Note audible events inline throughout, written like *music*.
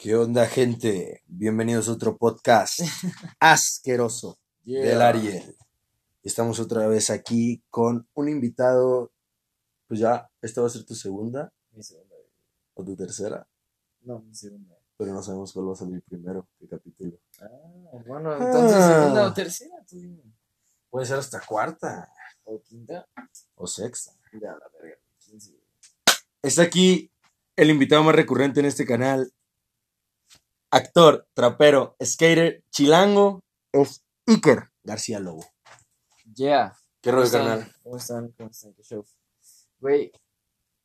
¿Qué onda, gente? Bienvenidos a otro podcast *laughs* asqueroso del. Ariel. Estamos otra vez aquí con un invitado. Pues ya, esta va a ser tu segunda Mi segunda, o tu tercera, No, mi segunda. pero no sabemos cuál va a salir primero, qué capítulo. Ah, bueno, entonces Ah. segunda o tercera, tú dime. Puede ser hasta cuarta O quinta. o sexta. Ya, la verga. Está aquí el invitado más recurrente en este canal. Actor, trapero, skater, chilango, es Iker García Lobo. Yeah. ¿Qué ¿Cómo rollo, carnal? ¿Cómo están? ¿Cómo están? ¿Qué show? Güey,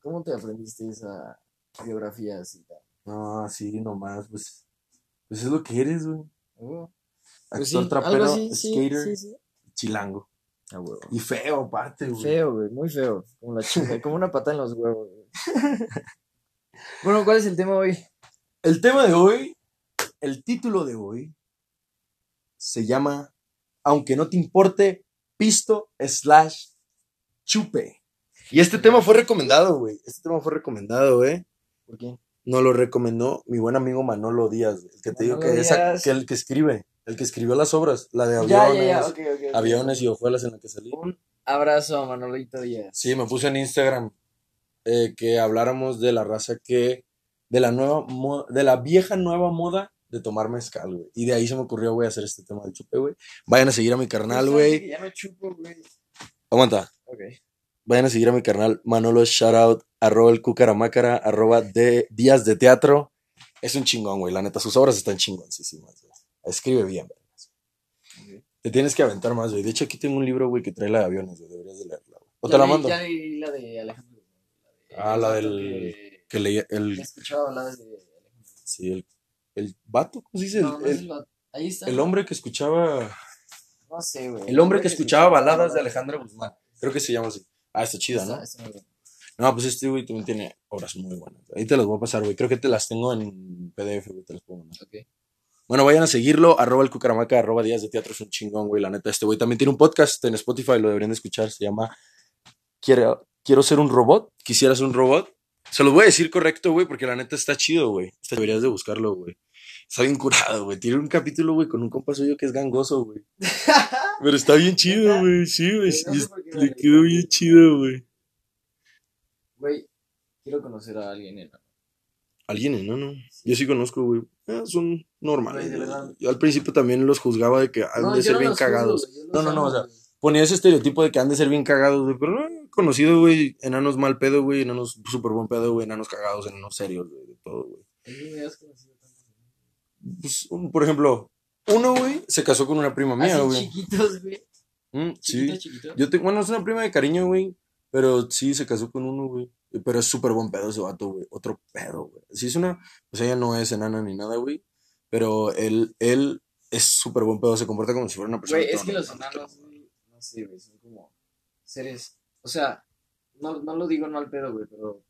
¿cómo te aprendiste esa biografía así? No, así nomás, pues. Pues es lo que eres, güey. Uh, Actor, pues sí, trapero, así, skater, sí, sí. chilango. Ah. Y feo, aparte, güey. Feo, güey, muy feo. Como la chinga, *laughs* como una pata en los huevos, güey. bueno, ¿cuál es el tema hoy? El tema de hoy, el título de hoy, se llama Aunque no te importe, pisto slash chupe. Y este tema fue recomendado, güey. Este tema fue recomendado, güey. ¿Por qué? Nos lo recomendó mi buen amigo Manolo Díaz, el que te digo Manolo que es que el que escribe, el que escribió las obras, la de aviones, ya, ya, aviones y hojuelas en la que salí. Un abrazo a Manolito Díaz. Sí, me puse en Instagram eh, que habláramos de la raza que, de la nueva, de la vieja nueva moda de tomar mezcal, güey. Y de ahí se me ocurrió, güey, hacer este tema del chupe, güey. Vayan a seguir a mi carnal, güey. Ya no chupo, güey. Aguanta. Ok. Vayan a seguir a mi carnal Manolo Shoutout, arroba el cucaramácara, arroba de días de teatro. Es un chingón, güey. La neta, sus obras están chingoncísimas, güey. Escribe bien, güey. Te tienes que aventar más, güey. De hecho, aquí tengo un libro, güey, que trae la de aviones, güey. Deberías de leerla, güey. O Ya te la mando. Ya leí la de Alejandro. Ah, la del- que- Que leía el, escuchaba hablar de Alejandro. sí, el, el vato, ¿cómo se dice? No, El- no es el- el vato. Ahí está. El hombre que escuchaba. No sé, güey. El hombre que escuchaba baladas de Alejandra Guzmán. Creo que se llama así. Ah, está chida, Está- ¿no? está muy bueno. No, pues este güey también tiene obras muy buenas. Ahí te las voy a pasar, güey. Creo que te las tengo en PDF, güey. Te las puedo mandar. Ok. Bueno, vayan a seguirlo. Arroba el cucaramaca, arroba días de teatro. Es un chingón, güey. La neta, este güey también tiene un podcast en Spotify. Lo deberían de escuchar. Se llama Quiero, Quiero ser un robot. Quisiera ser un robot. Se los voy a decir correcto, güey, porque la neta está chido, güey. Deberías de buscarlo, güey. Está bien curado, güey. Tiene un capítulo, güey, con un compa suyo que es gangoso, güey. *laughs* Pero está bien chido, güey. Sí, güey. Sí, no sé le quedó bien chido, güey. Güey, quiero conocer a alguien en. Alguien enano. Yo sí conozco, güey. Ah, son normales. Verdad. Yo al principio también los juzgaba de que han No, de ser no bien juzgo, cagados. No, no, no, o sea, ponía ese estereotipo de que han de ser bien cagados, güey. Pero no, he conocido, güey, enanos mal pedo, güey, enanos súper buen pedo, güey, enanos cagados, enanos serios, güey, de todo, güey. Me has conocido. Pues, un- por ejemplo, uno, güey, se casó con una prima mía, güey. chiquitos, güey. Mm, sí. Chiquitos. Yo tengo, bueno, es una prima de cariño, güey. Pero sí se casó con uno, güey. Pero es súper buen pedo ese vato, güey. Otro pedo, güey. Sí es una. Pues ella no es enana ni nada, güey. Pero él, él es súper buen pedo. Se comporta como si fuera una persona. Güey, es que los enanos, güey, no sé, güey, son como seres, o sea, no, no lo digo no al pedo, güey, pero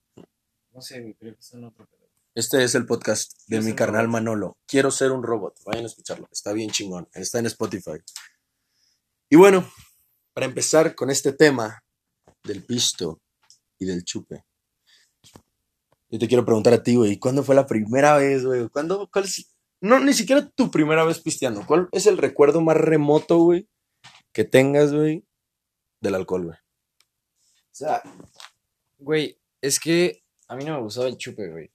no sé, güey, creo que son otro pedo. Este es el podcast de Quiero mi carnal. Manolo. Quiero ser un robot. Vayan a escucharlo. Está bien chingón. Está en Spotify. Y bueno, para empezar con este tema del pisto y del chupe. Yo te quiero preguntar a ti, güey, ¿cuándo fue la primera vez, güey? ¿Cuándo, cuál es, no, ni siquiera tu primera vez pisteando. ¿Cuál es el recuerdo más remoto, güey, que tengas, güey, del alcohol, güey? O sea, güey, es que a mí no me gustaba el chupe, güey.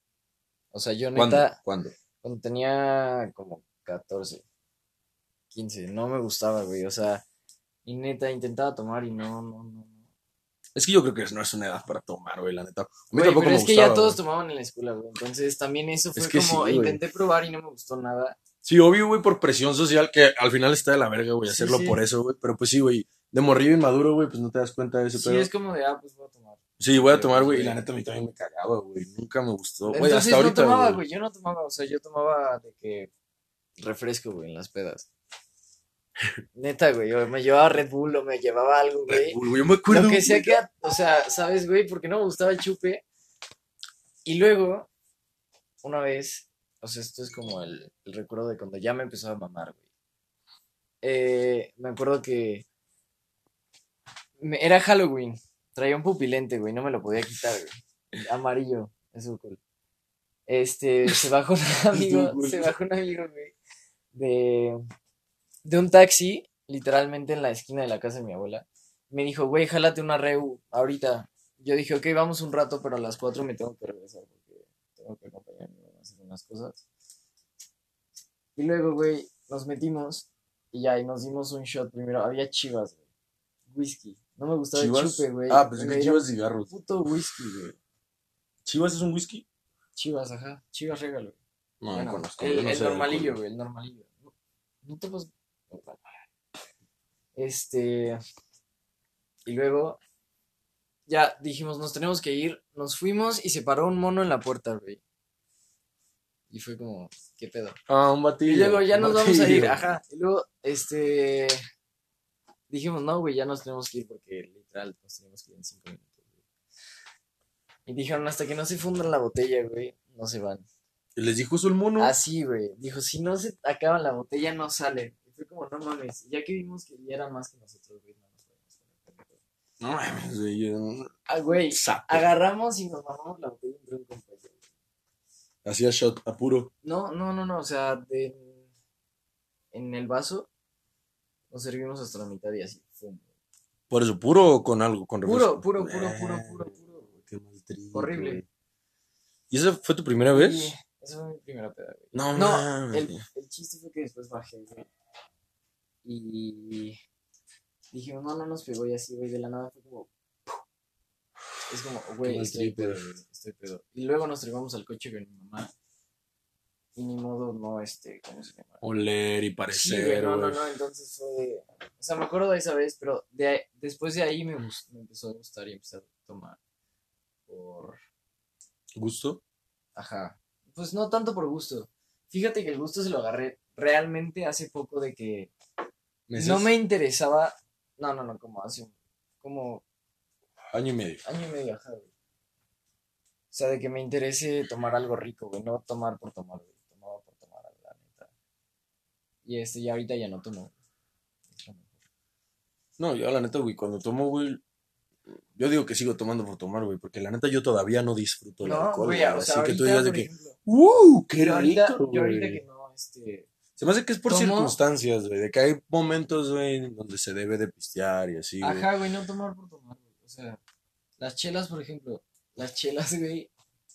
O sea, yo ¿Cuándo? neta, ¿Cuándo? cuando tenía como 14, 15, no me gustaba, güey, o sea, y neta intentaba tomar y no, no, no. Es que yo creo que no es una edad para tomar, güey, la neta. A mí Güey, tampoco pero me es que ya gustaba, todos güey. tomaban en la escuela, güey. Entonces también eso fue Es que como, sí, intenté probar y no me gustó nada. Sí, obvio, güey, por presión social, que al final está de la verga, güey, Sí, hacerlo sí. por eso, güey. Pero pues sí, güey, de morrillo inmaduro, güey, pues no te das cuenta de ese Sí, es como de, ah, pues voy a tomar. Sí, voy a tomar, güey, y la neta a mí también me cagaba, güey. Nunca me gustó. Güey, Entonces hasta no ahorita, tomaba, güey. Yo no tomaba, o sea, yo tomaba de que refresco, güey, en las pedas. Neta, güey, yo me llevaba Red Bull o me llevaba algo, Red güey. Bull, güey, Yo me acuerdo. Lo que sea que, o sea, ¿sabes, güey? Porque no me gustaba el chupe. Y luego, una vez, o sea, esto es como el, el recuerdo de cuando ya me empezó a mamar, güey. Eh, me acuerdo que me- era Halloween. Traía un pupilente, güey, no me lo podía quitar, güey. Amarillo, es cool. Este, se bajó un *laughs* amigo, se bajó un amigo, güey, de, de un taxi, literalmente en la esquina de la casa de mi abuela. Me dijo, güey, jálate una reu ahorita. Yo dije, ok, vamos un rato, pero a las 4 me tengo que regresar porque tengo que acompañar a hacer unas cosas. Y luego, güey, nos metimos y ya, y nos dimos un shot primero. Había chivas, güey. Whisky. No me gustaba el ¿Chivas? chupe, güey. Ah, pues Güey, que chivas cigarros. Puto whisky, güey. ¿Chivas es un whisky? Chivas, ajá. Chivas regalo. No, Bueno, no conozco. el, no el normalillo, güey, el normalillo. No, no te vas. Este. Y luego. Ya dijimos, nos tenemos que ir. Nos fuimos y se paró un mono en la puerta, güey. Y fue como, ¿qué pedo? Ah, un batillo. Y luego ya nos vamos a ir, ajá. Y luego, este. Dijimos, no, güey, ya nos tenemos que ir porque literal nos tenemos que ir en cinco minutos, güey. Y dijeron, hasta que no se funda la botella, güey, no se van. ¿Y ¿Les dijo eso el mono? Así, güey. Dijo, si no se acaba la botella, no sale. Y fue como, no mames. Ya que vimos que ya era más que nosotros, güey, no nos podemos. No mames, güey. yo- Ah, güey. Agarramos y nos mamamos la botella entre un compañero. Hacía shot a puro. No, no, no, no. O sea, de, en el vaso nos servimos hasta la mitad y así. Por eso, puro o con algo, con Puro, refresco. puro, puro, puro, Eh, puro, puro. Qué mal trip, Horrible. güey. ¿Y esa fue tu primera vez? Y esa fue mi primera peda, güey. No, No, el, el chiste fue que después bajé, güey. Y dije, no, no nos pegó y así, güey, de la nada fue como... Es como, güey, estoy pedo, estoy pedo. Y luego nos trepamos al coche con mi mamá. Y ni modo, no, este, ¿cómo se llama? Oler y Sí, parecer, güey, no, no, no, entonces fue... O sea, me acuerdo de esa vez, pero de después de ahí me, me empezó a gustar y empecé a tomar por... ¿Gusto? Ajá. Pues no tanto por gusto. Fíjate que el gusto se lo agarré realmente hace poco de que ¿Meses? no me interesaba. No, no, no, como hace como Año y medio. año y medio, ajá, güey. O sea, de que me interese tomar algo rico, güey, no tomar por tomar, güey. Tomaba por tomar, la neta. Y este, ya ahorita ya no tomo. No, yo la neta, güey, cuando tomo, güey, yo digo que sigo tomando por tomar, güey, porque la neta yo todavía no disfruto el No, alcohol, güey, güey, o sea, así que tú digas de que, ¡uh! ¡Qué yo ahorita, rico, yo ahorita que no, este, Se me hace que es por Tomo- circunstancias, güey, de que hay momentos, güey, donde se debe de pistear y así, güey. Ajá, güey, no tomar por tomar, güey. O sea, las chelas, por ejemplo, las chelas, güey,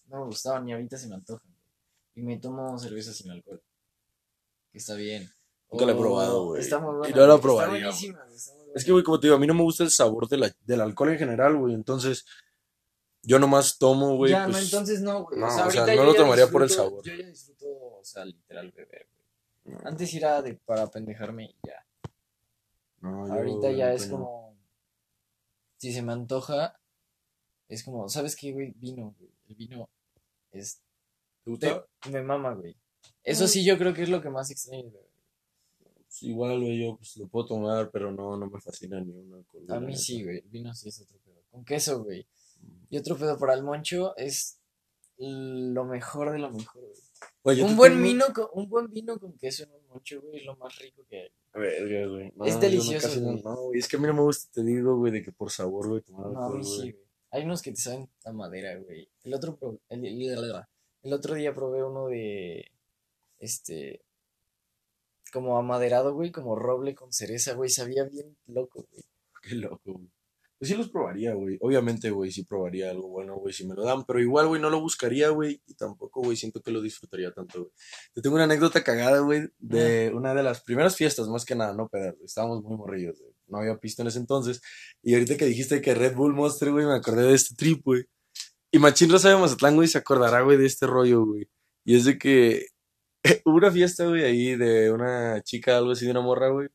no me gustaban ni ahorita se me antojan. güey. Y me tomo cerveza sin alcohol. Que está bien. Nunca la he probado, güey. Está muy Y buena. no la probaría. Es que, güey, como te digo, a mí no me gusta el sabor de la- del alcohol en general, güey, entonces yo nomás tomo, güey, ya, pues... no, entonces no, güey. no, o o sea, no lo tomaría por el sabor. Yo ya disfruto, o sea, literal beber, güey. no, Antes era de para pendejarme y ya. no, yo, Ahorita ya es como. Si se me antoja, es como, ¿sabes qué, güey? Vino, güey. El vino es. ¿Te gusta? me mama, güey. Eso sí, yo creo que es lo que más extraño, güey. Pues igual, güey, yo pues, lo puedo tomar, pero no, no me fascina ni un alcohol. A mí sí, güey. Vino sí es otro pedo. Con queso, güey. Y otro pedo para el moncho es lo mejor de lo mejor, güey. Un buen, tengo- vino con, un buen vino con queso en un moncho, güey, es lo más rico que hay. Verga, güey. No, Es delicioso, no- güey. No, güey, es que a mí no me gusta, te digo, güey, de que por sabor, güey, tomar No, a alcohol, mí sí, güey. güey. Hay unos que te saben a madera, güey. El otro, el- el otro día probé uno de, este, como amaderado, güey, como roble con cereza, güey. Sabía bien loco, güey. *laughs* Qué loco, güey. Pues sí los probaría, güey. Obviamente, güey, sí probaría algo bueno, güey, si me lo dan. Pero igual, güey, no lo buscaría, güey. Y tampoco, güey, siento que lo disfrutaría tanto, güey. Te tengo una anécdota cagada, güey, de una de las primeras fiestas, más que nada, no pedar, güey. Estábamos muy morrillos, güey. No había pisto en ese entonces. Y ahorita que dijiste que Red Bull Monster, güey, me acordé de este trip, güey. Y Machín Rosa de Mazatlán, güey, se acordará, güey, de este rollo, güey. Y es de que hubo *laughs* una fiesta, güey, ahí de una chica, algo así, de una morra, güey.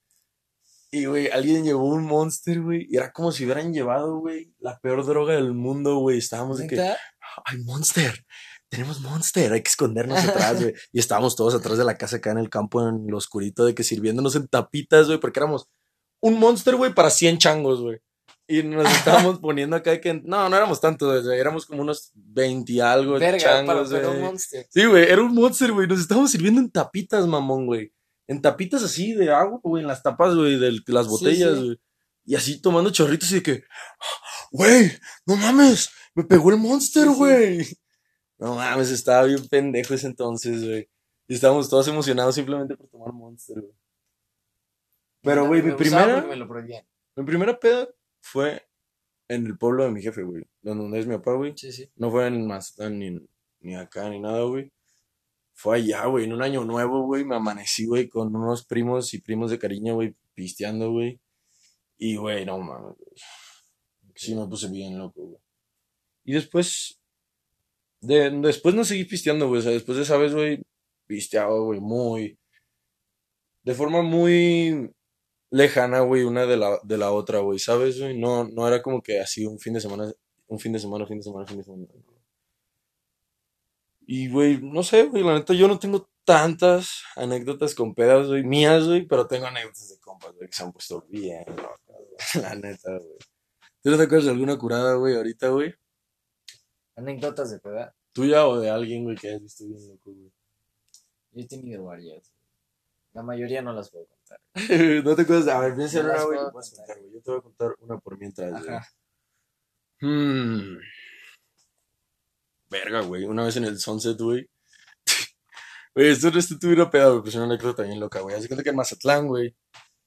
Y, güey, alguien llevó un Monster, güey. Y era como si hubieran llevado, güey, la peor droga del mundo, güey. Estábamos de que. ¡ay, Monster! Tenemos Monster, hay que escondernos atrás, güey. *laughs* Y estábamos todos atrás de la casa acá en el campo, en lo oscurito, de que sirviéndonos en tapitas, güey, porque éramos un Monster, güey, para 100 changos, güey. Y nos estábamos *laughs* poniendo acá de que, no, no éramos tantos, éramos como unos 20 y algo Verga, changos, para un güey. monster. Sí, güey, era un monster, güey. Nos estábamos sirviendo en tapitas, mamón, güey. En tapitas así de agua, güey, en las tapas, güey, de las botellas, sí. güey. Y así tomando chorritos y de que, güey, no mames, me pegó el monster, sí. güey. No mames, estaba bien pendejo ese entonces, güey. Y estábamos todos emocionados simplemente por tomar Monster, güey. Pero, güey, mi primera, Me lo prohibían. mi primera peda fue en el pueblo de mi jefe, güey. Donde es mi papá, güey. Sí, sí. No fue en Mazatlán ni, ni acá ni nada, güey. Fue allá, güey, en un año nuevo, güey. Me amanecí, güey, con unos primos y primos de cariño, güey, pisteando, güey. Y, güey, no mames, güey. Sí, me puse bien loco, güey. Y después, de, después no seguí pisteando, güey. O sea, después de esa vez, güey, pisteaba, güey, muy. De forma muy lejana, güey, una de la, de la otra, güey, ¿sabes, güey? No, no era como que así un fin de semana, un fin de semana, fin de semana, fin de semana. Y, güey, no sé, güey, la neta, yo no tengo tantas anécdotas con pedas, güey, mías, güey, pero tengo anécdotas de compas, güey, que se han puesto bien locas, güey, *laughs* la neta, güey. ¿Tú no te acuerdas de alguna curada, güey, ahorita, güey? Anécdotas de peda. ¿Tuya o de alguien, güey, que hayas visto bien loco, güey? Yo he tenido varias. La mayoría no las puedo contar. *laughs* ¿No te acuerdas? A ver, piensa en una, güey. Yo te voy a contar una por mientras, güey. Ajá. Hmm. Verga, güey. Una vez en el Sunset, güey. *laughs* Güey, esto no es tuve una peda, güey. Pues una anécdota también loca, güey. Hace cuenta que en Mazatlán, güey.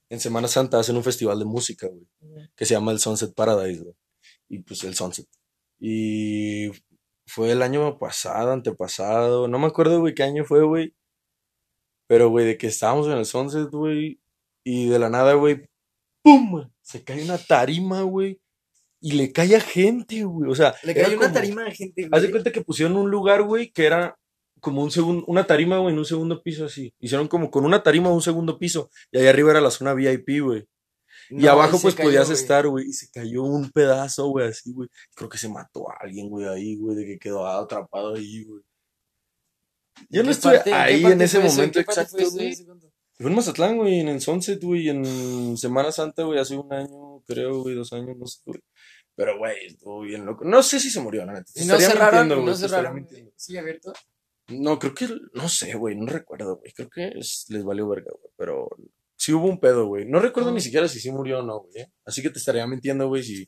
En Semana Santa hacen un festival de música, güey. Que se llama el Sunset Paradise, güey. Y pues el Sunset. Y fue el año pasado, antepasado. No me acuerdo, güey, qué año fue, güey. Pero, güey, de que estábamos en el Sunset, güey. Y de la nada, güey. ¡Pum! Se cae una tarima, güey. Y le cae a gente, güey. O sea, Le cayó una tarima de gente, Haz de güey. cuenta que pusieron un lugar, güey, que era como un segundo, una tarima, güey, en un segundo piso así. Hicieron como con una tarima un segundo piso. Y ahí arriba era la zona VIP, güey. Y abajo, pues cayó, podías güey. estar, güey. Y se cayó un pedazo, güey, así, güey. Creo que se mató a alguien, güey, ahí, güey, de que quedó atrapado ahí, güey. Yo ¿En no estuve parte- ahí en ese eso? momento ¿En qué parte exacto, güey. Fue en Mazatlán, güey, en el Sunset, güey, en Semana Santa, güey, hace un año, creo, güey, dos años, no sé, güey. Pero, güey, estuvo bien loco. No sé si se murió, la neta. Y no cerraron, güey, no cerraron. ¿Sigue abierto? No, creo que, no sé, güey, no recuerdo, güey. Creo que es- les valió verga, güey. Pero sí hubo un pedo, güey. No recuerdo Ah. ni siquiera si sí murió o no, güey. ¿eh? Así que te estaría mintiendo, güey, si,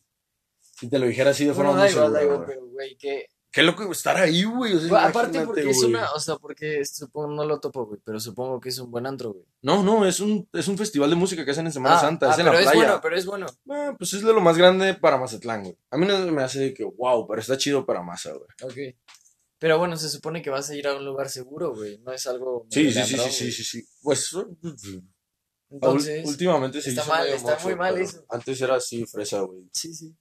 si te lo dijera así de forma Bueno, da igual, da igual, pero, güey, que... Qué loco estar ahí, güey. O sea, Bueno, aparte porque es una... O sea, porque supongo, no lo topo, güey, pero supongo que es un buen antro, güey. No, no, es un, es un festival de música que hacen en Semana Ah, Santa. ah, es en pero la es playa. bueno, pero es bueno. Ah, pues es de lo más grande para Mazatlán, güey. A mí no me hace de que, wow, pero está chido para Maza, güey. Ok. Pero bueno, se supone que vas a ir a un lugar seguro, güey. No es algo... Sí, sí, sí, sí, sí, sí, sí. Pues, Entonces... últimamente se está hizo mal, está muy mal pero eso. Antes era así, fresa, güey. Sí, sí.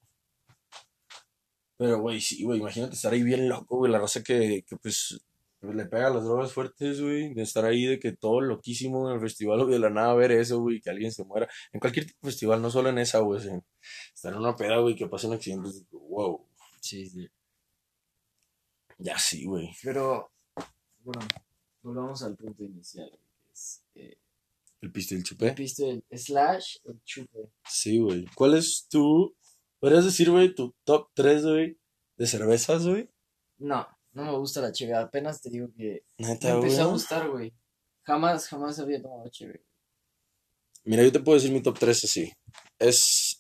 Pero, güey, sí, güey, imagínate estar ahí bien loco, güey, la raza que, que pues, le pega las drogas fuertes, güey, de estar ahí, de que todo loquísimo en el festival, güey, de la nada ver eso, güey, que alguien se muera. En cualquier tipo de festival, no solo en esa, güey, o estar en una peda, güey, que pase un accidente, es de que, wow, Sí, sí. ya sí, güey. Pero, bueno, volvamos al punto inicial, güey, que es eh, El piste del el chupé. piste el slash el chupe. Sí, güey. ¿Cuál es tu, podrías decir, güey, tu top 3, güey, de cervezas, güey? No, no me gusta la cheve. Apenas te digo que me güey. empezó a gustar, güey. Jamás, jamás había tomado cheve. Mira, yo te puedo decir mi top 3 así. Es.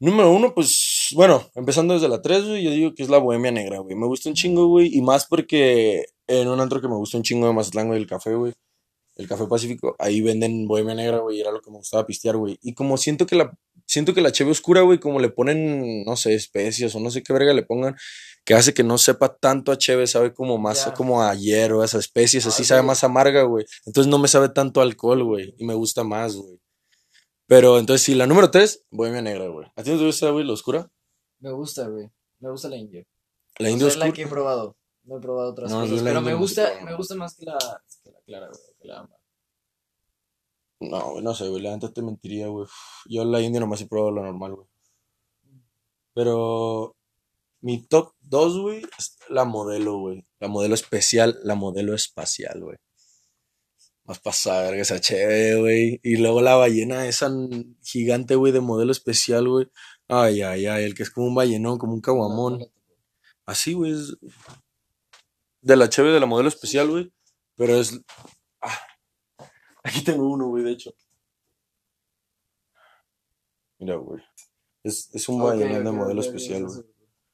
Número uno, pues, bueno, empezando desde la 3, güey, yo digo que es la bohemia negra, güey. Me gusta un chingo, güey, y más porque en un antro que me gusta un chingo de Mazatlán, güey, el café, güey, el café pacífico, ahí venden bohemia negra, güey, y era lo que me gustaba pistear, güey. Y como siento que la, siento que la cheve oscura, güey, como le ponen, no sé, especias o no sé qué verga le pongan, que hace que no sepa tanto a cheve, sabe como más como a hierro, esas especies, así Ay, sabe más amarga, güey. Entonces no me sabe tanto alcohol, güey, y me gusta más, güey. Pero entonces sí, la número 3, bohemia negra, güey. ¿A ti no te gusta, güey, la oscura? Me gusta, güey. Me gusta la india. La india sea, es la oscura. que he probado. No he probado otras No, cosas. Pero me gusta, me gusta más que la clara, güey. Que la ámbar. No, güey, no sé, güey, la neta te mentiría, güey. Yo la india nomás he probado la normal, güey. Pero mi top 2, güey, es la modelo, güey. La modelo especial, la modelo espacial, güey. Más pasada, verga, esa chévere, güey. Y luego la ballena esa gigante, güey, de modelo especial, güey. Ay, ay, ay, el que es como un ballenón, como un caguamón. Así, güey, es de la chévere de la modelo especial, güey. Pero es... ah, aquí tengo uno, güey, de hecho. Mira, güey. Es, es un Ok, ballenón de modelo especial, güey.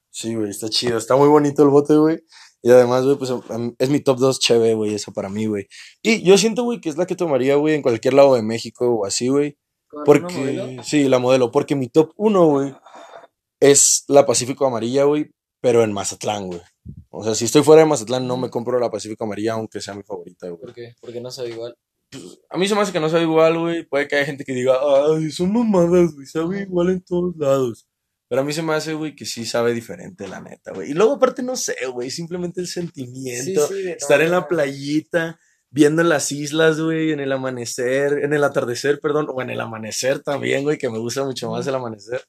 Sí, güey, está chido. Está muy bonito el bote, güey. Y además, güey, pues es mi top 2 cheve, güey, esa para mí, güey. Y yo siento, güey, que es la que tomaría, güey, en cualquier lado de México o así, güey. ¿Con una Porque, sí, la modelo. Porque mi top 1, güey, es la Pacífico Amarilla, güey, pero en Mazatlán, güey. O sea, si estoy fuera de Mazatlán, no me compro la Pacífico Amarilla, aunque sea mi favorita, güey. ¿Por qué? Porque no sabe igual. A mí se me hace que no sabe igual, güey. Puede que haya gente que diga, ay, son mamadas, güey, sabe igual en todos lados. Pero a mí se me hace, güey, que sí sabe diferente, la neta, güey. Y luego, aparte, no sé, güey, simplemente el sentimiento. Sí, sí, estar en la playita, viendo las islas, güey, en el amanecer, en el atardecer, perdón, o en el amanecer también, güey, que me gusta mucho más el amanecer.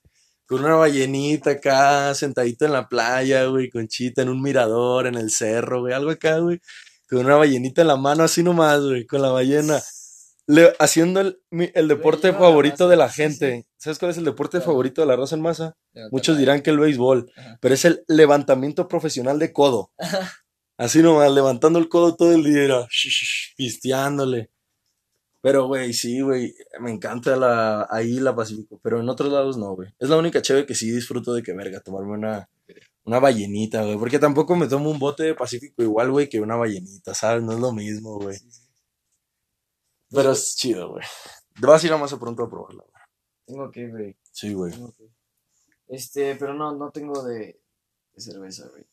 Con una ballenita acá, sentadito en la playa, güey, con chita en un mirador, en el cerro, güey, algo acá, güey. Con una ballenita en la mano, así nomás, güey, con la ballena. Le- haciendo el, el deporte favorito de la sí, sí. gente. ¿Sabes cuál es el deporte Claro. favorito de la raza en masa? Levantar Muchos dirán que el béisbol, Ajá. pero es el levantamiento profesional de codo. *laughs* Así nomás, levantando el codo todo el día, pisteándole. Pero, güey, sí, güey, me encanta la, ahí la Pacífico, pero en otros lados no, güey. Es la única chévere que sí disfruto de que, verga, tomarme una, una ballenita, güey, porque tampoco me tomo un bote de Pacífico igual, güey, que una ballenita, ¿sabes? No es lo mismo, güey. Pero es chido, güey. Te vas a ir a más pronto a probarla, güey. Tengo que, güey. Sí, güey. que. Este, pero no, no tengo de, de cerveza, güey.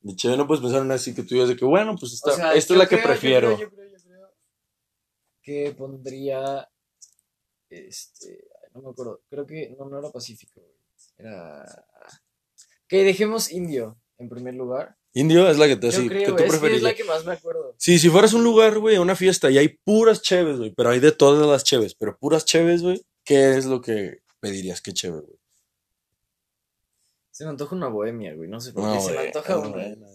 De chévere no puedes pensar en así que tú digas de que, bueno, pues esta, O sea, esta es la que creo, prefiero. creo, yo creo, yo creo que pondría. Este. No me acuerdo. Creo que. No, no era Pacífico. Era. Que dejemos Indio en primer lugar. Indio es la que te Yo sí, creo, que tú es, que es la que más me acuerdo. Sí, si fueras un lugar, güey, a una fiesta y hay puras cheves, güey, pero hay de todas las cheves, pero puras cheves, güey, ¿qué es lo que pedirías? ¿Qué cheve, güey? Se me antoja una bohemia, güey. No sé por qué. No, se me antoja una. buena,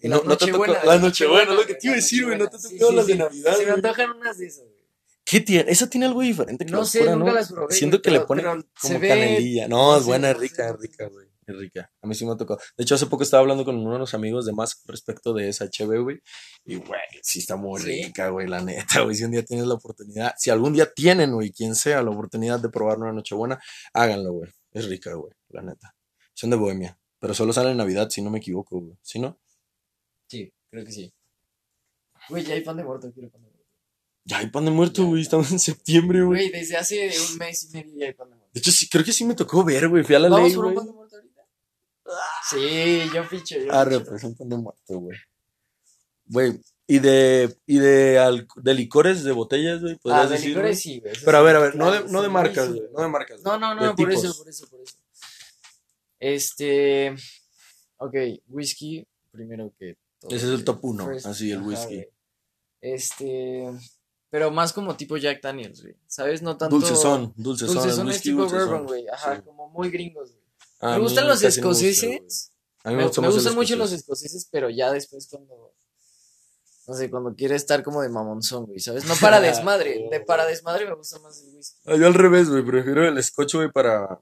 Y no, no te tocó la nochebuena, lo que te iba a decir, güey, no te tocó las de. Navidad, Se me antojan unas de esas, güey. ¿Qué tiene? Esa tiene algo diferente que No sé, nunca ¿no? las probé, Siento güey, que le ponen como ve- canelilla. No, es buena, es rica, es rica, güey. Es rica. A mí sí me ha tocado. De hecho, hace poco estaba hablando con unos amigos de más respecto de esa cheve, güey. Y, güey, sí está muy Sí. rica, güey, la neta, güey. Si un día tienes la oportunidad, si algún día tienen, güey, quien sea, la oportunidad de probar una Nochebuena, háganlo, güey. Es rica, güey, la neta. Son de Bohemia. Pero solo sale en Navidad, si no me equivoco, güey. ¿Sí, no? Sí, creo que sí. Güey, ya hay pan de muerto, quiero pan de muerto. Ya hay pan de muerto, güey. Estamos en septiembre, güey. Güey, desde hace un mes y medio ya hay pan de muerto. De hecho, sí, creo que sí me tocó ver, güey. Fui a la ¿Vamos ley, por un güey. pan de muerto ahorita? Sí, yo ficho, yo Arre, ficho. pues un pan de muerto, güey. Güey, y de, y de, al- de licores, de botellas, güey, podrías Ah, de decir, licores güey? sí, güey. eso Pero a sí, ver, a ver, no claro, de, no de sí, marcas, sí, güey, no de marcas. No, no, de no, por tipos. eso, por eso, por eso. Este. Ok, whisky, primero que Ese es el top uno, First, así, el ajá, whisky. güey. Este. Pero más como tipo Jack Daniels, güey. ¿Sabes? No tanto. Dulcezón, dulcezón, el Dulcezón es whisky tipo dulcezón. bourbon, güey. Ajá, Sí. como muy gringos, güey. A Me gustan los me gusta, escoceses. güey. A mí Me, me, gusta me el gustan mucho los escoceses, pero ya después cuando. No sé, cuando quiere estar como de mamonzón, güey, ¿sabes? No para *laughs* desmadre. De para desmadre me gusta más el whisky. Ah, Yo al revés, güey, prefiero el scotch, güey, para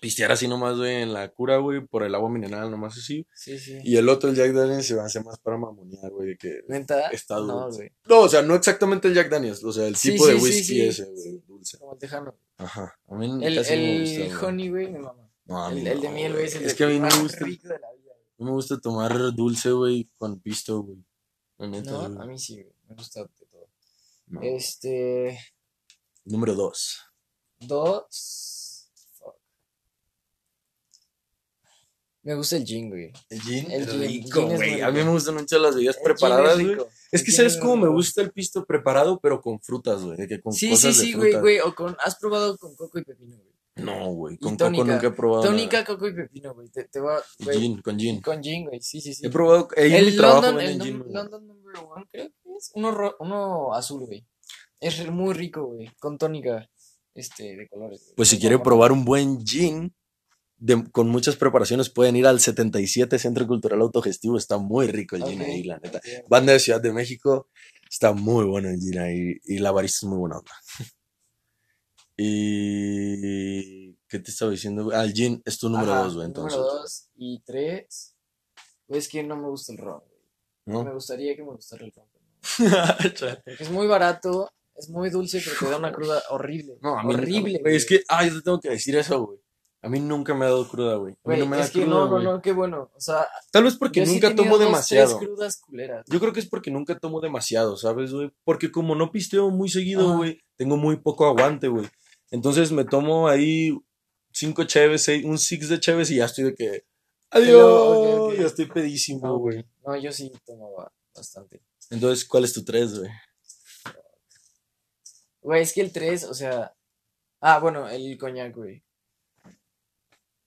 pistear así nomás, güey, en la cura, güey, por el agua mineral, nomás así. Sí, sí. Y el otro, el Jack Daniels, se me hace más para mamonear, güey, de que... ¿Neta? Está dulce. No, o sea, no exactamente el Jack Daniels, o sea, el Sí, tipo sí, de whisky sí, ese, güey, dulce. Como el tejano. Ajá, a mí El, casi no me el gusta, honey, güey, mi mamá. No, a mí El, el de miel, güey, es el Es de- que a mí me gusta, rico de la vida. güey. no me gusta tomar dulce, güey, con pisto, güey. No, güey. a mí sí, güey. Me gusta de todo. Este. Número dos. Dos. Me gusta el gin, güey. El gin El rico, güey. A mí me gustan mucho las bebidas preparadas, es güey. que sabes es cómo me gusta el pisto preparado, pero con frutas, güey. De que con Sí, sí, cosas sí, güey, güey. O con. ¿Has probado con coco y pepino, güey? No, güey. Con coco nunca he probado. Tónica, coco y pepino, güey. Te, te va. Güey, Gin, con gin. Con gin, güey. Sí, sí, sí. He probado. Mi El London, el gin. London Number One, creo que es. Uno, ro- uno azul, güey. Es muy rico, güey. Con tónica este, de colores. Pues si quiere probar un buen gin de- con muchas preparaciones, pueden ir al 77 Centro Cultural Autogestivo. Está muy rico el gin Ok, ahí, la neta. ok. Banda de Ciudad de México. Está muy bueno el gin ahí. Y la barista es muy buena onda. *laughs* Y. ¿Qué te estaba diciendo? Ah, el gin es tu número Ajá, dos, güey, entonces. Número dos y tres. Pues es que no me gusta el ron, güey. Me ¿No? gustaría que me gustara el ron. *laughs* no. Porque es muy barato, es muy dulce, pero te da una cruda horrible. No, a mí no, horrible. güey. Es que, ah, yo te tengo que decir eso, güey. A mí nunca me ha dado cruda, güey. A mí no me da es que cruda, no, no, no, qué bueno. O sea, Tal vez porque sí nunca tomo demasiado. tres crudas culeras. Yo creo que es porque nunca tomo demasiado, ¿sabes, güey? Porque como no pisteo muy seguido, güey, tengo muy poco aguante, güey. Entonces me tomo ahí cinco cheves, seis- un six de cheves y ya estoy de que. Adiós. Pero. Ya estoy pedísimo, güey. No, yo sí tomaba bastante. Entonces, ¿cuál es tu tres, güey? Güey, es que el 3, o sea. Ah, bueno, el coñac, güey.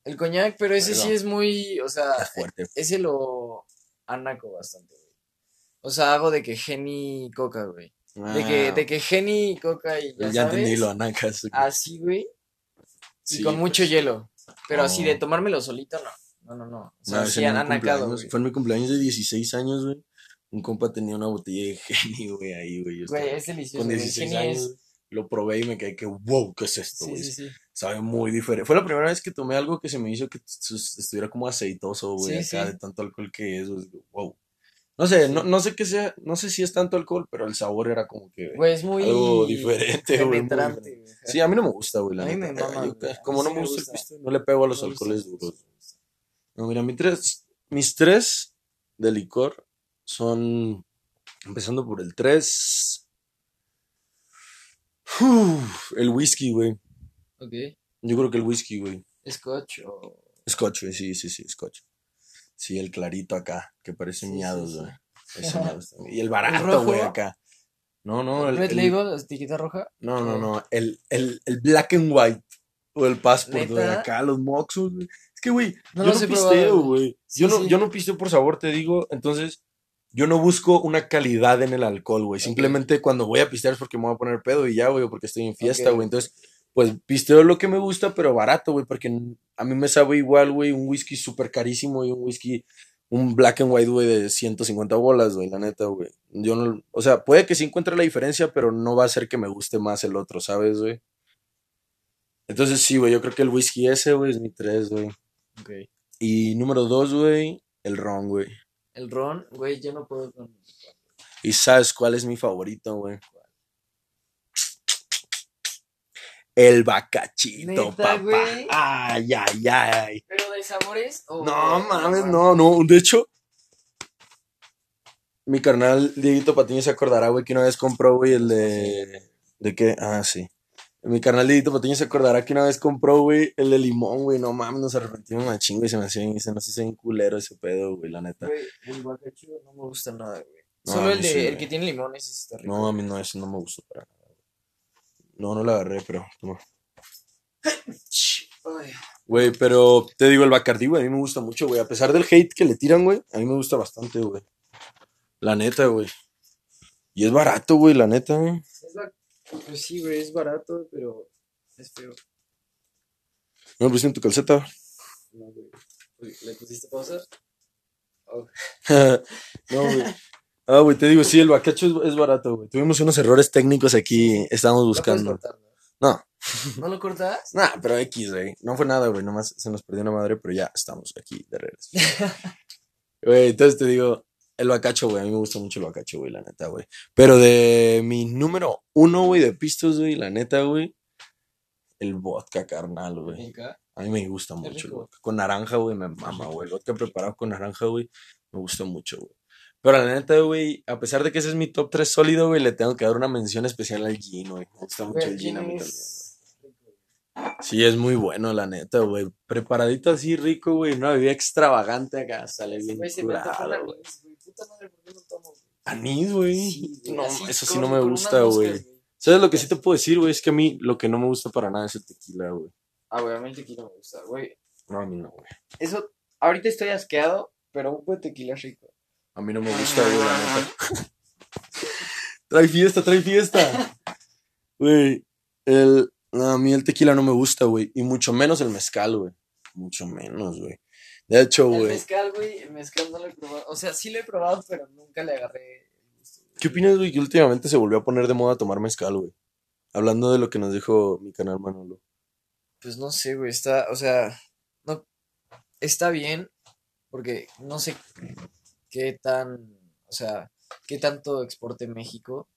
El coñac, pero ese sí es muy. O sea, fuerte. ese lo anaco bastante, güey. O sea, hago de que Geni y Coca, güey. De que, Ah, de que Geni y Coca y ya, ya sabes. entendí lo anacas. güey. Así, güey. Y con mucho pues. hielo. Pero así de tomármelo solito, no. No, no, no. O sea, sí en mi anacado. Fue en mi cumpleaños de 16 años, güey. Un compa tenía una botella de Genny, güey, ahí, güey. Güey, es delicioso. con güey. 16 Geni años. es. Lo probé y me quedé que, wow, ¿qué es esto, Sí, güey? sí, sí. Sabe muy diferente. Fue la primera vez que tomé algo que se me hizo que estuviera como aceitoso, güey, Sí, acá sí. de tanto alcohol que es, güey. Wow. No sé, no, no sé qué sea, no sé si es tanto alcohol, pero el sabor era como que Güey, es muy. algo diferente, güey. Sí, a mí no me gusta, güey, A mí me mama, Yo- como no sí me gusta gusta. el pisto, no le pego a los gusta, alcoholes gusta, duros. No, mira, mis tres, mis tres de licor son, empezando por el tres, Uf, el whisky, güey. Ok. Yo creo que el whisky, güey. Scotch o. Scotch, güey, sí, sí, sí, Scotch. Sí, el clarito acá, que parece Sí, sí, miados, sí. güey. Me gusta. *laughs* Y el ¿El barato, güey, acá. No, no, el, Red el- Label, etiqueta roja. no, no, no, el, el, el black and white. O el passport, güey, acá, los moxos, güey. Es que, güey, No yo no pisteo, güey. Sí, yo, no, sí. yo no pisteo por sabor, te digo. Entonces, yo no busco una calidad en el alcohol, güey. Simplemente cuando voy a pistear es porque me voy a poner pedo y ya, güey, porque estoy en fiesta, güey. Entonces, pues pisteo lo que me gusta, pero barato, güey, porque a mí me sabe igual, güey, un whisky súper carísimo y un whisky, un black and white, güey, de 150 bolas, güey, la neta, güey. Yo no, o sea, puede que sí encuentre la diferencia, pero no va a ser que me guste más el otro, ¿sabes, güey? Entonces, sí, güey, yo creo que el whisky ese, güey, es mi tres, güey. Ok. Y número dos, güey, el ron, güey. El ron, güey, yo no puedo con. ¿Y sabes cuál es mi favorito, güey? El bacachito, ¿Neta, papá. güey? Ay, ay, ay. ¿Pero de sabores o.? No mames, no, no. De hecho, mi carnal Dieguito Patiño se acordará, güey, que una vez compró, güey, el de. ¿De qué? Ah, sí. Mi carnal Dieguito Patiño se acordará que una vez compró, güey, el de limón, güey. No mames, nos arrepentimos una chingo y se me hacía, se nos hizo bien culero ese pedo, güey, la neta. Güey, el bacacho no me gusta nada, güey. No, Solo a el de sí, el que tiene limones ese está rico. No, a mí no, eso no me gustó para nada. güey. No, no la agarré, pero toma. Güey, pero te digo, el Bacardí, güey, a mí me gusta mucho, güey. A pesar del hate que le tiran, güey, a mí me gusta bastante, güey. La neta, güey. Y es barato, güey, la neta, güey. es ba- Pues sí, güey, es barato, pero es feo. ¿No pusiste en tu calceta? No, güey. ¿Le pusiste pausa? Oh, *laughs* no, güey. Ah, güey, te digo, sí, el bacacho es, es barato, güey. Tuvimos unos errores técnicos aquí, estábamos ¿lo puedes buscando. cortar, No, ¿no? ¿No lo cortas? *laughs* nah, pero X, güey. No fue nada, güey, nomás se nos perdió una madre, pero ya estamos aquí de regreso. *laughs* Güey, entonces te digo, el bacacho, güey, a mí me gusta mucho el bacacho, güey, la neta, güey. Pero de mi número uno, güey, de pistos, güey, la neta, güey, el vodka, carnal, güey. A mí me gusta mucho el vodka. Con naranja, güey, me mama, güey. El vodka preparado con naranja, güey, me gusta mucho, güey. Pero la neta, güey, a pesar de que ese es mi top 3 sólido, güey, le tengo que dar una mención especial al gin, güey. Me gusta mucho el gin a. Sí, es muy bueno, la neta, güey. Preparadito así rico, güey. Una bebida extravagante acá. Sale bien curado, güey. Anís, güey. Puta madre, ¿por qué no tomo, güey? Anís, güey. Sí, güey, no, así eso sí no me gusta, güey. ¿Sabes lo que sí te puedo decir, güey? Es que a mí lo que no me gusta para nada es el tequila, güey. Ah, güey, a mí el tequila me gusta, güey. No, a mí no, güey. Eso, ahorita estoy asqueado, pero un buen tequila rico. A mí no me gusta, güey, la neta. *laughs* trae fiesta, trae fiesta. Güey, el... no, a mí el tequila no me gusta, güey. Y mucho menos el mezcal, güey. Mucho menos, güey. De hecho, El güey. mezcal, güey, el mezcal no lo he probado. O sea, sí lo he probado, pero nunca le agarré. ¿Qué opinas, güey? Que últimamente se volvió a poner de moda tomar mezcal, güey. Hablando de lo que nos dijo mi canal Manolo. Pues no sé, güey, está, o sea, no, está bien, porque no sé qué tan, o sea, qué tanto exporte México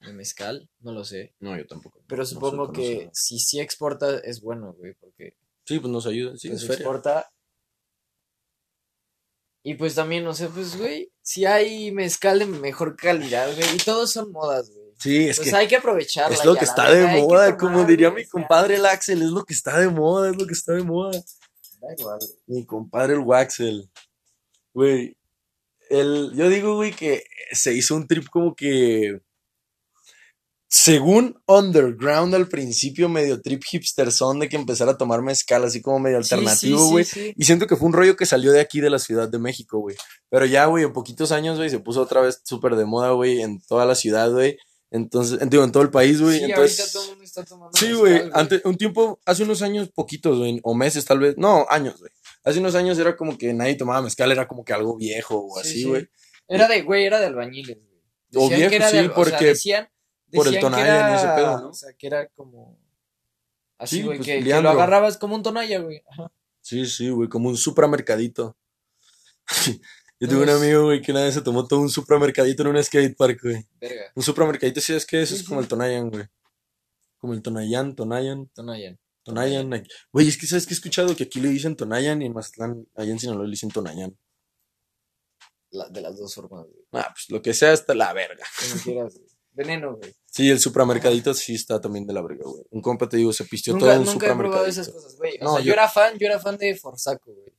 de mezcal, no lo sé. No, yo tampoco. Pero No sé, supongo no que sé. si sí exporta es bueno, güey, porque Sí, pues nos ayuda. Sí, que es se feria. exporta. Y pues también, no sé, pues, güey, si hay mezcal de mejor calidad, güey, y todos son modas, güey. Sí, es pues que hay que aprovecharla. es lo que está de moda, tomar, como diría mi o sea, compadre el Axel, es lo que está de moda, es lo que está de moda. da igual, güey. Mi compadre el Waxel. Güey, el, yo digo, güey, que se hizo un trip como que. Según underground al principio, medio trip hipster son de que empezar a tomar mezcal, así como medio Sí, sí, alternativo, sí, güey. sí. Y siento que fue un rollo que salió de aquí, de la Ciudad de México, güey. Pero ya, güey, en poquitos años, güey, se puso otra vez súper de moda, güey, en toda la ciudad, güey. Entonces, en, digo, en todo el país, güey. Sí, Entonces, ahorita todo el mundo está tomando Sí, güey. Antes, un tiempo, hace unos años, poquitos, güey, o meses tal vez. No, años, güey. Hace unos años era como que nadie tomaba mezcal, era como que algo viejo o Sí, así, sí. güey. Era de, güey, era de albañiles, güey. O viejo, que era sí, de, o sea, porque decían, por el Tonayan y ese pedo, ¿no? O sea, que era como... Así, Sí, güey, pues, que, que lo agarrabas como un tonalla, güey. Ajá. Sí, sí, güey, como un supramercadito. *laughs* Yo tuve un amigo, güey, que una vez se tomó todo un supramercadito en un skatepark, güey. Verga, Un supramercadito, sí, es que eso es como el Tonayan, güey. Como el Tonayan, Tonayan, Tonayan. Tonayan. Güey, es que sabes que he escuchado que aquí le dicen Tonayan y en Mazatlán, allá en Sinaloa le dicen Tonayan. La- de las dos formas, güey. Ah, pues lo que sea está la verga. Como quieras, güey. Veneno, güey. Sí, el supramercadito sí está también de la verga, güey. Un compa, te digo, se pistió Nunca, todo un nunca he probado supramercadito. esas cosas, güey. O No, sea, yo... yo- era fan, yo era fan de Forsaco, güey.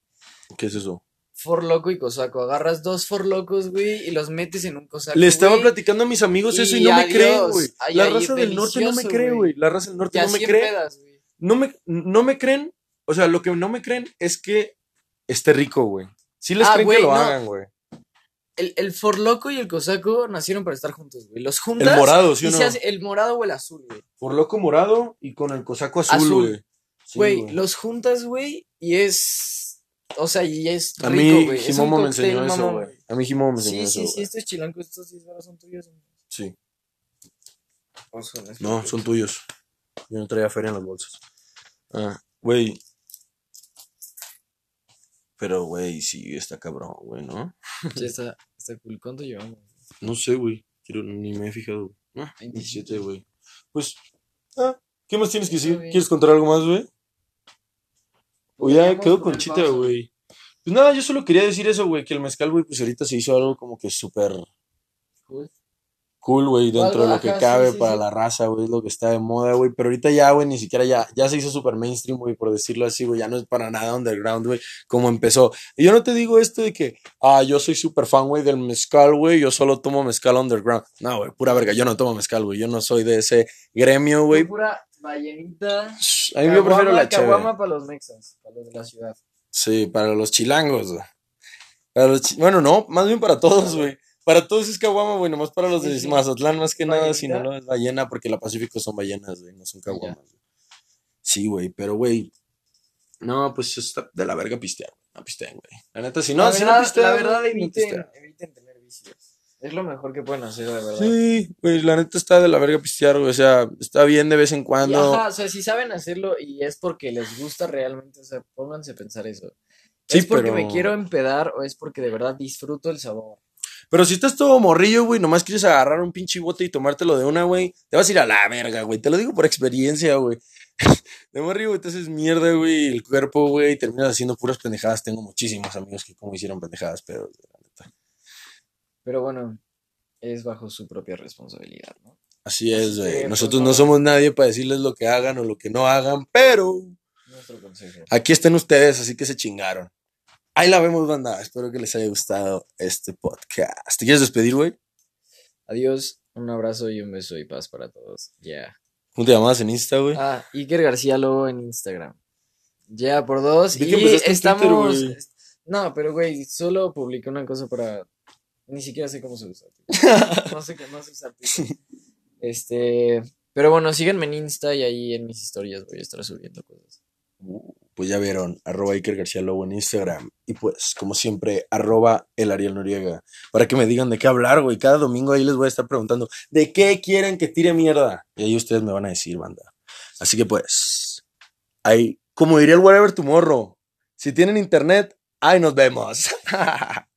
¿Qué es eso? For Loco y Cosaco. Agarras dos For Locos, güey, y los metes en un Cosaco, Le estaba güey, platicando a mis amigos eso y, Y no me creen, güey. Ay, La ay, raza del norte no me cree, güey. La raza del norte no me cree. pedas, güey. No me, no me creen. O sea, lo que no me creen es que esté rico, güey. Sí les Ah, creen güey, que lo no. hagan, güey. El, el For Loco y el Cosaco nacieron para estar juntos, güey. Los juntas. El morado, ¿sí o no? el morado o el azul, güey. Por loco morado y con el cosaco azul, Azul. güey. Sí, Güey, los juntas, güey, y es. O sea, y es rico, A mí güey. Jimomo me enseñó eso, mamón, güey. A mí Jimomo me enseñó Sí, eso, sí, sí, güey. estos chilancos, estos 10 varos son tuyos. güey. Sí. O son estos, No, güey. son tuyos. Yo no traía feria en las bolsas. Ah, güey. Pero, güey, sí, está cabrón, güey, ¿no? *laughs* Sí, está, está cool. ¿Cuánto llevamos? No sé, güey. Ni me he fijado. Ah, 27. 27, güey. Pues, ah, ¿qué más tienes que decir? ¿Quieres contar algo más, güey? O ya quedó conchita, güey. Pues nada, yo solo quería decir eso, güey, que el mezcal, güey, pues ahorita se hizo algo como que súper Cool. Cool, güey, dentro de lo que sí, cabe sí, para sí. la raza, güey, es lo que está de moda, güey. Pero ahorita ya, güey, ni siquiera ya, ya se hizo súper mainstream, güey, por decirlo así, güey, ya no es para nada underground, güey, como empezó. Y yo no te digo esto de que, ah, yo soy súper fan, güey, del mezcal, güey, yo solo tomo mezcal underground. No, güey, pura verga, yo no tomo mezcal, güey, yo no soy de ese gremio, güey. Pura ballenita. A mí yo prefiero la caguama para los mexas, para los de la ciudad. Sí, para los chilangos, güey. Para los chi- Bueno, no, más bien para todos, güey. Para todos es caguama, güey, nomás para los de sí. Mazatlán, más que nada, si no, es ballena, porque la Pacífico son ballenas, güey, no son caguamas. Sí, güey, pero, güey, no, pues está de la verga pistear, güey, no pisteen, güey. La neta, si no, la si verdad, no pistean, la verdad no eviten, eviten tener vicios. Es lo mejor que pueden hacer, de verdad. Sí, güey, la neta está de la verga pistear, güey, o sea, está bien de vez en cuando. ajá, o sea, si saben hacerlo y es porque les gusta realmente, o sea, pónganse a pensar eso. Sí, ¿Es porque pero- me quiero empedar o es porque de verdad disfruto el sabor? Pero si estás todo morrillo, güey, nomás quieres agarrar un pinche bote y tomártelo de una, güey, te vas a ir a la verga, güey. Te lo digo por experiencia, güey. *laughs* De morrillo, güey, te haces mierda, güey, el cuerpo, güey, y terminas haciendo puras pendejadas. Tengo muchísimos amigos que como hicieron pendejadas, pero la neta. Pero bueno, es bajo su propia responsabilidad, ¿no? Así es, güey. Nosotros no. no somos nadie para decirles lo que hagan o lo que no hagan, pero Nuestro consejo. aquí están ustedes, así que se chingaron. Ahí la vemos, banda. Espero que les haya gustado este podcast. ¿Te quieres despedir, güey? Adiós, un abrazo y un beso y paz para todos. Ya. ¿Cómo te en Insta, güey? Ah, Iker García Lobo en Instagram. Ya por dos. Y estamos. Twitter, no, pero güey, solo publiqué una cosa para. Ni siquiera sé cómo se usa. *laughs* No sé cómo se usa. Este. Pero bueno, síganme en Insta y ahí en mis historias voy a estar subiendo cosas. Pues ya vieron, arroba Iker García Lobo en Instagram. Y pues, como siempre, arroba el Ariel Noriega. Para que me digan de qué hablar, güey. Cada domingo ahí les voy a estar preguntando, ¿de qué quieren que tire mierda? Y ahí ustedes me van a decir, banda. Así que pues, ahí, como diría el Whatever Tomorrow, si tienen internet, ahí nos vemos. *laughs*